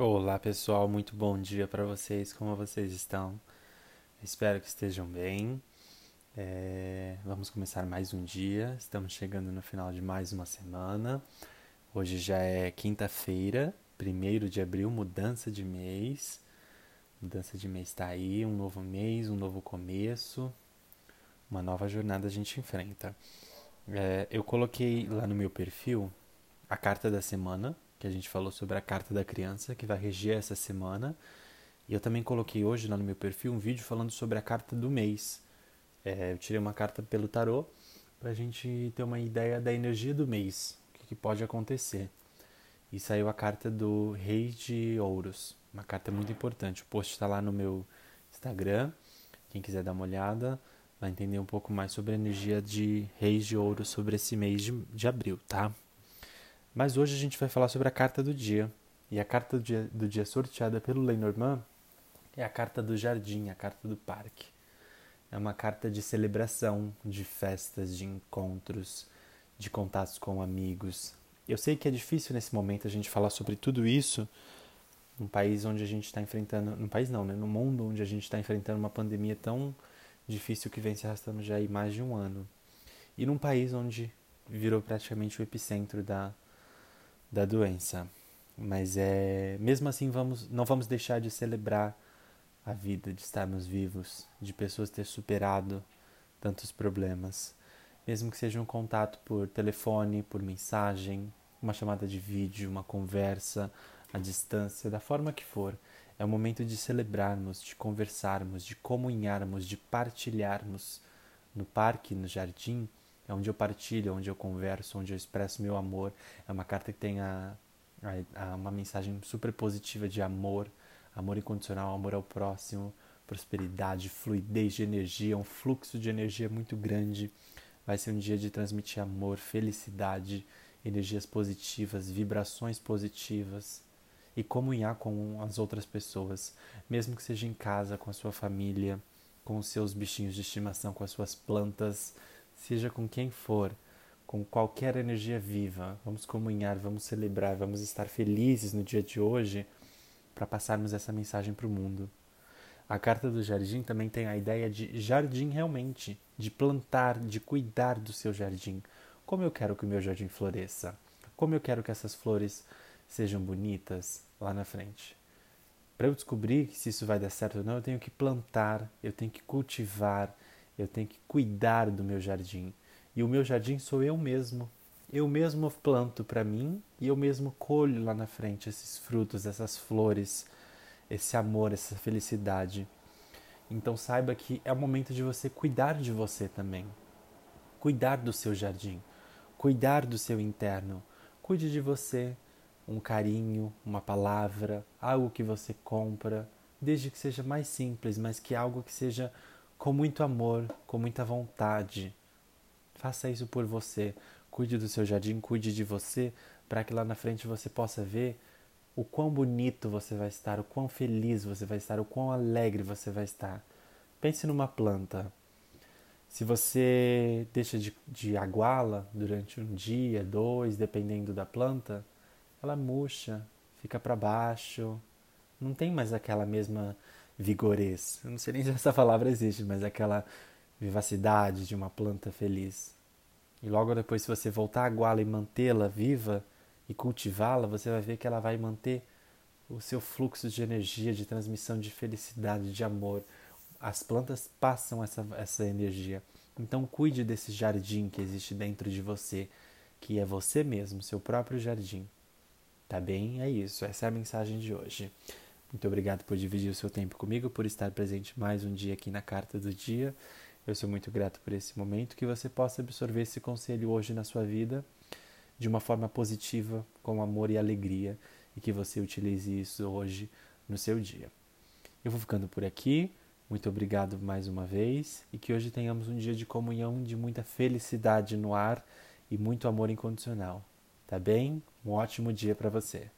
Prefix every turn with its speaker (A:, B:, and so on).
A: Olá pessoal, muito bom dia para vocês, como vocês estão? Espero que estejam bem. É, vamos começar mais um dia, estamos chegando no final de mais uma semana. Hoje já é quinta-feira, primeiro de abril, mudança de mês. Mudança de mês está aí, um novo mês, um novo começo, uma nova jornada a gente enfrenta. É, eu coloquei lá no meu perfil a carta da semana que a gente falou sobre a carta da criança, que vai reger essa semana. E eu também coloquei hoje lá no meu perfil um vídeo falando sobre a carta do mês. É, eu tirei uma carta pelo tarô para a gente ter uma ideia da energia do mês, o que, que pode acontecer. E saiu a carta do Rei de Ouros, uma carta muito importante. O post está lá no meu Instagram. Quem quiser dar uma olhada, vai entender um pouco mais sobre a energia de Reis de Ouros sobre esse mês de, de abril, tá? Mas hoje a gente vai falar sobre a carta do dia. E a carta do dia, do dia sorteada pelo Lenormand é a carta do jardim, a carta do parque. É uma carta de celebração, de festas, de encontros, de contatos com amigos. Eu sei que é difícil nesse momento a gente falar sobre tudo isso num país onde a gente está enfrentando, no país não, né, no mundo onde a gente está enfrentando uma pandemia tão difícil que vem se arrastando já há mais de um ano. E num país onde virou praticamente o epicentro da da doença. Mas é, mesmo assim vamos, não vamos deixar de celebrar a vida, de estarmos vivos, de pessoas ter superado tantos problemas, mesmo que seja um contato por telefone, por mensagem, uma chamada de vídeo, uma conversa à distância, da forma que for. É o momento de celebrarmos, de conversarmos, de comunharmos, de partilharmos. No parque, no jardim, é onde eu partilho, onde eu converso, onde eu expresso meu amor. É uma carta que tem a, a, a uma mensagem super positiva de amor, amor incondicional, amor ao próximo, prosperidade, fluidez de energia, um fluxo de energia muito grande. Vai ser um dia de transmitir amor, felicidade, energias positivas, vibrações positivas e comunhar com as outras pessoas, mesmo que seja em casa, com a sua família, com os seus bichinhos de estimação, com as suas plantas seja com quem for, com qualquer energia viva, vamos comunhar, vamos celebrar, vamos estar felizes no dia de hoje para passarmos essa mensagem para o mundo. A carta do jardim também tem a ideia de jardim realmente, de plantar, de cuidar do seu jardim. Como eu quero que o meu jardim floresça? Como eu quero que essas flores sejam bonitas lá na frente? Para eu descobrir se isso vai dar certo ou não, eu tenho que plantar, eu tenho que cultivar, eu tenho que cuidar do meu jardim. E o meu jardim sou eu mesmo. Eu mesmo planto para mim e eu mesmo colho lá na frente esses frutos, essas flores, esse amor, essa felicidade. Então saiba que é o momento de você cuidar de você também. Cuidar do seu jardim, cuidar do seu interno. Cuide de você, um carinho, uma palavra, algo que você compra, desde que seja mais simples, mas que algo que seja com muito amor, com muita vontade. Faça isso por você. Cuide do seu jardim, cuide de você, para que lá na frente você possa ver o quão bonito você vai estar, o quão feliz você vai estar, o quão alegre você vai estar. Pense numa planta. Se você deixa de, de aguá-la durante um dia, dois, dependendo da planta, ela murcha, fica para baixo, não tem mais aquela mesma vigorez. Eu não sei nem se essa palavra existe, mas aquela vivacidade de uma planta feliz. E logo depois, se você voltar a aguá-la e mantê-la viva e cultivá-la, você vai ver que ela vai manter o seu fluxo de energia, de transmissão de felicidade, de amor. As plantas passam essa, essa energia. Então, cuide desse jardim que existe dentro de você, que é você mesmo, seu próprio jardim. Tá bem? É isso. Essa é a mensagem de hoje. Muito obrigado por dividir o seu tempo comigo, por estar presente mais um dia aqui na Carta do Dia. Eu sou muito grato por esse momento, que você possa absorver esse conselho hoje na sua vida de uma forma positiva, com amor e alegria, e que você utilize isso hoje no seu dia. Eu vou ficando por aqui. Muito obrigado mais uma vez e que hoje tenhamos um dia de comunhão, de muita felicidade no ar e muito amor incondicional. Tá bem? Um ótimo dia para você.